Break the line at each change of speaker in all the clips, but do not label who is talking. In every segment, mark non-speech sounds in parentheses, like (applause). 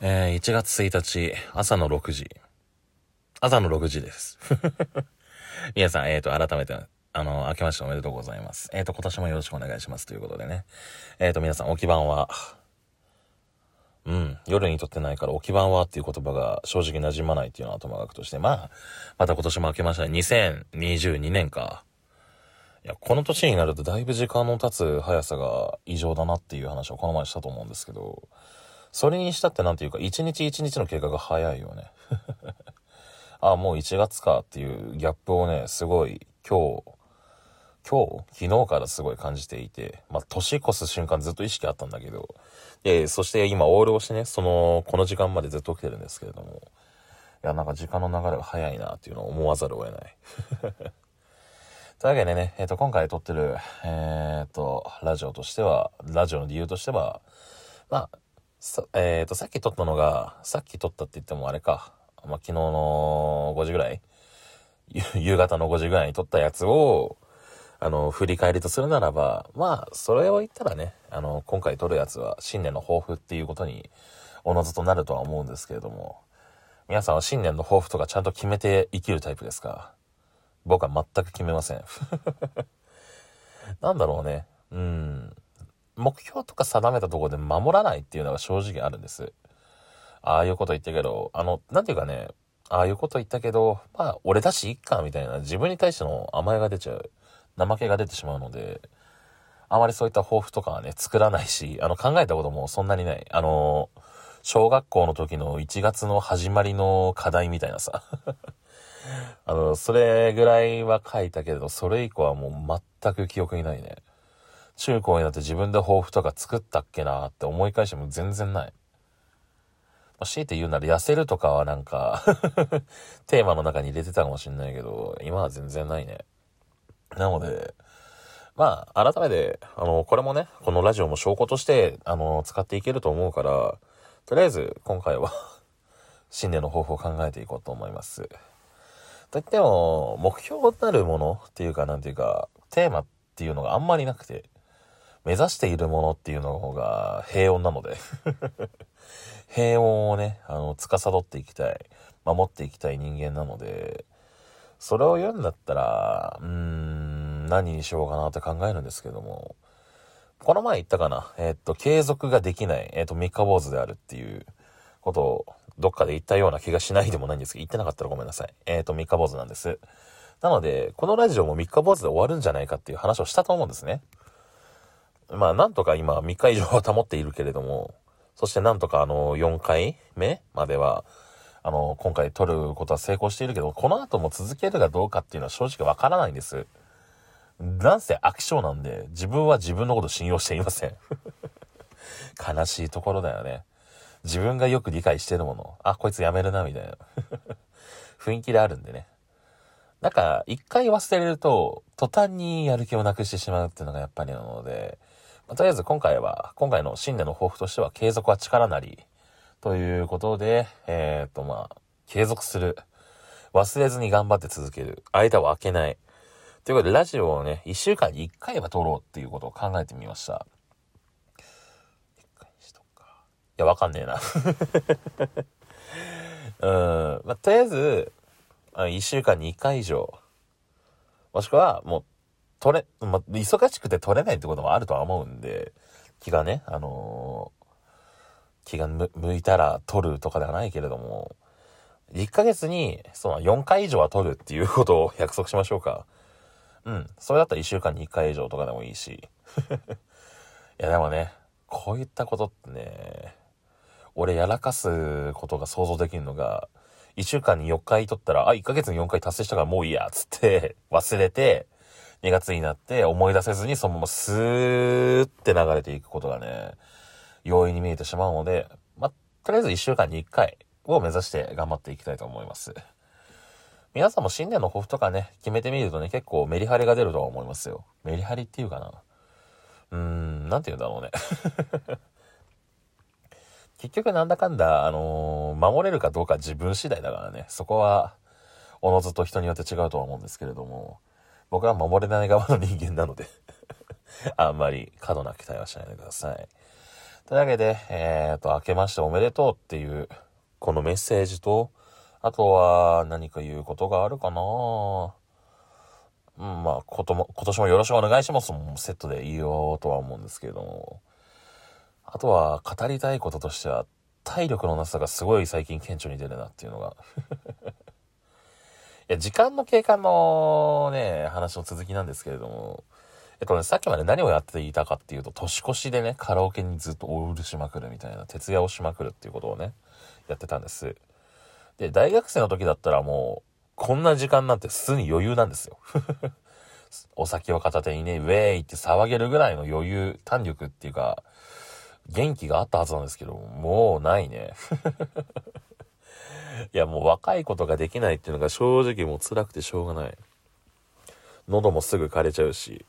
えー、1月1日、朝の6時。朝の6時です。(laughs) 皆さん、えっ、ー、と、改めて、あの、明けましておめでとうございます。えっ、ー、と、今年もよろしくお願いしますということでね。えっ、と、皆さん、置き番は、うん、夜にとってないから置き番はっていう言葉が正直馴染まないっていうのは頭学として、まあ、また今年も明けましたね。2022年か。いや、この年になるとだいぶ時間の経つ速さが異常だなっていう話をこの前したと思うんですけど、それにしたってなんていうか、一日一日の経過が早いよね。(laughs) あ、もう1月かっていうギャップをね、すごい今日、今日？昨日からすごい感じていて、まあ、年越す瞬間ずっと意識あったんだけど、えそして今オールをしてね、その、この時間までずっと起きてるんですけれども、いや、なんか時間の流れが早いなっていうのを思わざるを得ない。(laughs) というわけでね、えっ、ー、と、今回撮ってる、えっ、ー、と、ラジオとしては、ラジオの理由としては、まあ、さ、えっ、ー、と、さっき撮ったのが、さっき撮ったって言ってもあれか。まあ、昨日の5時ぐらい夕方の5時ぐらいに撮ったやつを、あの、振り返りとするならば、まあ、それを言ったらね、あの、今回撮るやつは新年の抱負っていうことに、おのずとなるとは思うんですけれども、皆さんは新年の抱負とかちゃんと決めて生きるタイプですか？僕は全く決めません。(laughs) なんだろうね。うん。目標とか定めたとこで守らないっていうのが正直あるんです。ああいうこと言ったけど、あの、なんていうかね、ああいうこと言ったけど、まあ、俺だしいっか、みたいな、自分に対しての甘えが出ちゃう、怠けが出てしまうので、あまりそういった抱負とかはね、作らないし、あの、考えたこともそんなにない。あの、小学校の時の1月の始まりの課題みたいなさ。(laughs) あの、それぐらいは書いたけど、それ以降はもう全く記憶にないね。中高になって自分で抱負とか作ったっけなって思い返しても全然ない。まあ、強いて言うなら痩せるとかはなんか (laughs) テーマの中に入れてたかもしんないけど、今は全然ないね。なので、まあ、改めて、あの、これもね、このラジオも証拠として、あの、使っていけると思うから、とりあえず、今回は (laughs) 新年の抱負を考えていこうと思います。といっても、目標になるものっていうか、なんていうか、テーマっていうのがあんまりなくて、目指しているものっていうのが平穏なので。(laughs) 平穏をね、あの、司っていきたい、守っていきたい人間なので、それを言うんだったら、うーん、何にしようかなって考えるんですけども、この前言ったかな、えー、っと、継続ができない、えー、っと、三日坊主であるっていう。ことを、どっかで言ったような気がしないでもないんですけど、言ってなかったらごめんなさい。えっと、三日坊主なんです。なので、このラジオも三日坊主で終わるんじゃないかっていう話をしたと思うんですね。まあ、なんとか今3日以上は保っているけれども、そしてなんとかあの、4回目までは、あの、今回撮ることは成功しているけど、この後も続けるかどうかっていうのは正直わからないんです。なんせ飽き性なんで、自分は自分のこと信用していません。(laughs) 悲しいところだよね。自分がよく理解してるもの。あ、こいつやめるな、みたいな。(laughs) 雰囲気であるんでね。なんか、一回忘れると、途端にやる気をなくしてしまうっていうのがやっぱりなので、とりあえず今回は、今回の新年の抱負としては継続は力なり、ということで、えっ、ー、とまあ、継続する。忘れずに頑張って続ける。間を空けない。ということで、ラジオをね、一週間に一回は撮ろうっていうことを考えてみました。一回にしとくか。いや、わかんねえな。(laughs) うん。まあ、とりあえず、一週間に一回以上、もしくは、もう、取れ、ま、忙しくて取れないってこともあるとは思うんで、気がね、あのー、気が向いたら取るとかではないけれども、1ヶ月に、その4回以上は取るっていうことを約束しましょうか。うん。それだったら1週間に1回以上とかでもいいし。(laughs) いやでもね、こういったことってね、俺やらかすことが想像できるのが、1週間に4回取ったら、あ、1ヶ月に4回達成したからもういいや、つって忘れて、2月になって思い出せずにそのままスーって流れていくことがね、容易に見えてしまうので、まとりあえず1週間に1回を目指して頑張っていきたいと思います。皆さんも新年の抱負とかね、決めてみるとね、結構メリハリが出るとは思いますよ。メリハリっていうかな。うーん、なんて言うんだろうね。(laughs) 結局なんだかんだ、あのー、守れるかどうか自分次第だからね、そこは、おのずと人によって違うとは思うんですけれども、僕は守れない側の人間なので (laughs) あんまり過度な期待はしないでください。というわけで、えっ、と、明けましておめでとうっていう、このメッセージと、あとは何か言うことがあるかなうん、まあ、ことも、今年もよろしくお願いしますもセットで言おうとは思うんですけども。あとは、語りたいこととしては、体力のなさがすごい最近顕著に出るなっていうのが。いや、時間の経過のね、話の続きなんですけれども、えっとね、さっきまで何をやっていたかっていうと、年越しでね、カラオケにずっとオールしまくるみたいな、徹夜をしまくるっていうことをね、やってたんです。で、大学生の時だったらもう、こんな時間なんて普通に余裕なんですよ。(laughs) お酒を片手にね、ウェーイって騒げるぐらいの余裕、弾力っていうか、元気があったはずなんですけど、もうないね。(laughs) いや、もう若いことができないっていうのが正直もう辛くてしょうがない。喉もすぐ枯れちゃうし。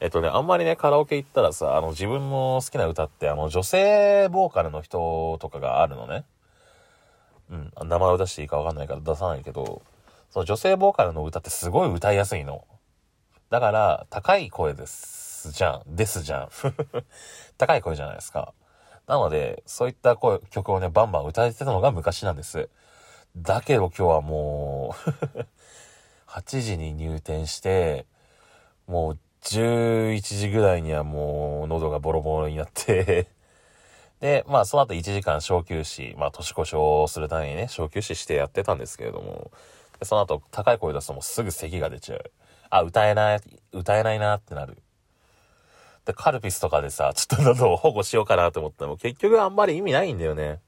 えっとね、あんまりね、カラオケ行ったらさ、あの、自分の好きな歌って、あの、女性ボーカルの人とかがあるのね。うん、名前を出していいかわかんないから出さないけど、その女性ボーカルの歌ってすごい歌いやすいの。だから、高い声ですじゃん。ですじゃん。(laughs) 高い声じゃないですか。なので、そういった声、曲をね、バンバン歌えてたのが昔なんです。だけど今日はもう (laughs) 8時に入店して、もう11時ぐらいにはもう喉がボロボロになってで、まあその後1時間小休止、まあ年越しをするためにね、小休止してやってたんですけれども、その後高い声出すともうすぐ咳が出ちゃう。あ、歌えない、歌えないなってなる。で、カルピスとかでさ、ちょっと喉を保護しようかなと思ってもう、結局あんまり意味ないんだよね。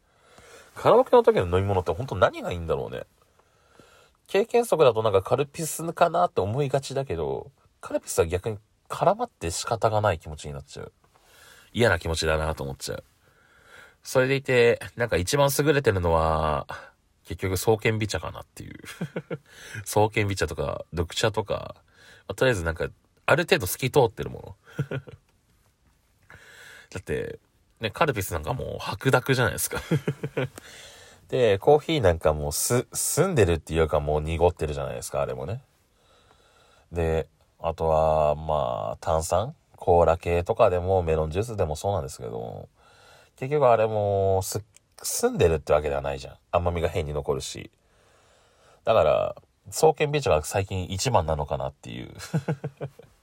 カラオケの時の飲み物って本当何がいいんだろうね。経験則だとなんかカルピスかなって思いがちだけど、カルピスは逆に絡まって仕方がない気持ちになっちゃう。嫌な気持ちだなと思っちゃう。それでいて、なんか一番優れてるのは、結局、双剣美茶かなっていう。(laughs) 双剣美茶とか、緑茶とか、まあ、とりあえずなんか、ある程度透き通ってるもの。(laughs) だって、ね、カルピスなんかもう白濁じゃないですか (laughs) で、コーヒーなんかもうす、澄んでるっていうかもう濁ってるじゃないですか、あれもね。で、あとは、まあ、炭酸？コーラ系とかでもメロンジュースでもそうなんですけど、結局あれもす、澄んでるってわけではないじゃん。甘みが変に残るし。だから、双剣美茶が最近一番なのかなっていう (laughs)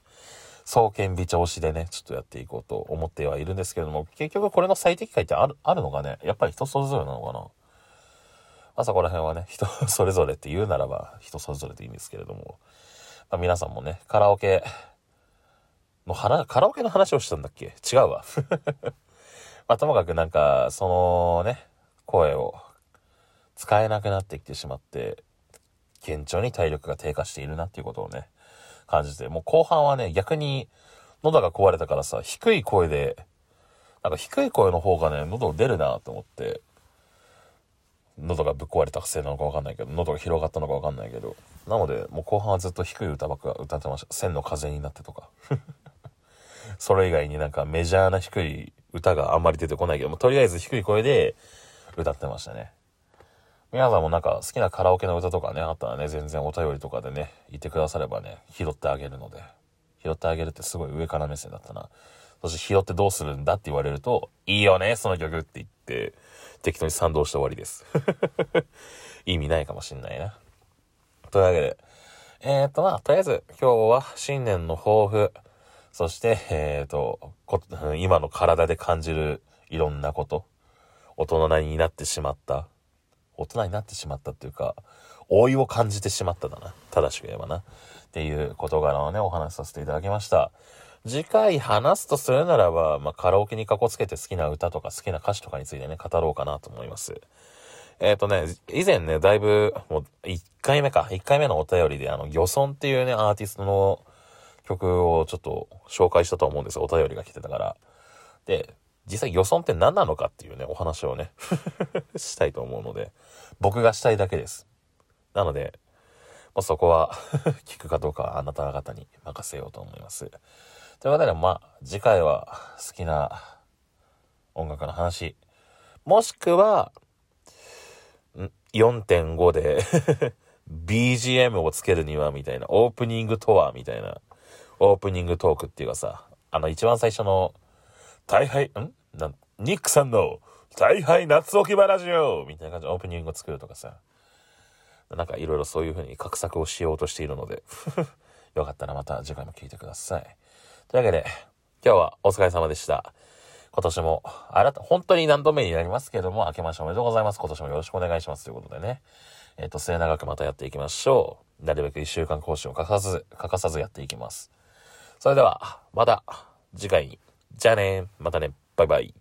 双剣美茶推しでね、ちょっとやっていこうと思ってはいるんですけれども、結局これの最適解ってある、あるのかねやっぱり人それぞれなのかな。まあそこら辺はね、人 (laughs) それぞれって言うならば人それぞれでいいんですけれども、まあ、皆さんもね、カラオケの話、カラオケの話をしたんだっけ？違うわ。(laughs) まあ、ともかくなんか、そのね、声を使えなくなってきてしまって、顕著に体力が低下しているなっていうことをね、感じて、もう後半はね、逆に喉が壊れたからさ、低い声で、なんか低い声の方がね、喉出るなと思って、喉がぶっ壊れたせいなのかわかんないけど、喉が広がったのかわかんないけど。なので、もう後半はずっと低い歌ばっか歌ってました。千の風になってとか。(laughs) それ以外になんかメジャーな低い歌があんまり出てこないけども、とりあえず低い声で歌ってましたね。皆さんもなんか好きなカラオケの歌とかね、あったらね、全然お便りとかでね、言ってくださればね、拾ってあげるので。拾ってあげるってすごい上から目線だったな。そして拾ってどうするんだって言われると、いいよね、その曲って言って、適当に賛同して終わりです。(laughs) 意味ないかもしんないな。というわけで、えー、っとまあ、とりあえず今日は新年の抱負、そして、えー、っと、(laughs) 今の体で感じるいろんなこと、大人になってしまった、大人になってしまったっていうか、老いを感じてしまっただな。正しく言えばな。っていう事柄をね、お話しさせていただきました。次回話すとするならば、まあ、カラオケにかこつけて好きな歌とか好きな歌詞とかについてね、語ろうかなと思います。えっ、ー、とね、以前ね、だいぶ、もう、1回目か、1回目のお便りで、あの、漁村っていうね、アーティストの曲をちょっと紹介したと思うんですよ。お便りが来てたから。で、実際漁村って何なのかっていうね、お話をね (laughs) したいと思うので、僕がしたいだけです。なので、まあ、そこは (laughs) 聞くかどうかはあなた方に任せようと思います。ということで、まあ、次回は好きな音楽の話、もしくは、4.5で (laughs) BGM をつけるにはみたいな、オープニングとはみたいな、オープニングトークっていうかさ、あの一番最初の、大敗、ん？なニックさんの大敗夏置き場ラジオみたいな感じでオープニングを作るとかさ。なんかいろいろそういう風に画策をしようとしているので (laughs) よかったらまた次回も聞いてください。というわけで、今日はお疲れ様でした。今年も、あらた、本当に何度目になりますけども、明けましておめでとうございます。今年もよろしくお願いします。ということでね。えっ、ー、と、末永くまたやっていきましょう。なるべく一週間更新を欠かさず、欠かさずやっていきます。それでは、また次回に。じゃあねまたね。バイバイ。